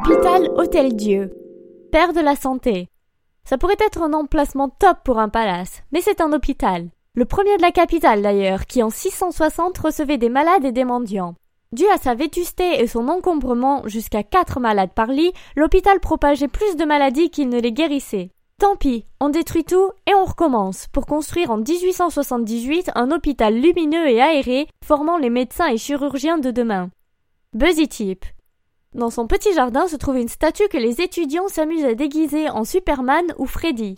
Hôpital Hôtel Dieu. Père de la santé. Ça pourrait être un emplacement top pour un palace, mais c'est un hôpital. Le premier de la capitale d'ailleurs, qui en 660 recevait des malades et des mendiants. Dû à sa vétusté et son encombrement, jusqu'à quatre malades par lit, l'hôpital propageait plus de maladies qu'il ne les guérissait. Tant pis, on détruit tout et on recommence pour construire en 1878 un hôpital lumineux et aéré formant les médecins et chirurgiens de demain. Buzzy Tip. Dans son petit jardin se trouve une statue que les étudiants s'amusent à déguiser en Superman ou Freddy.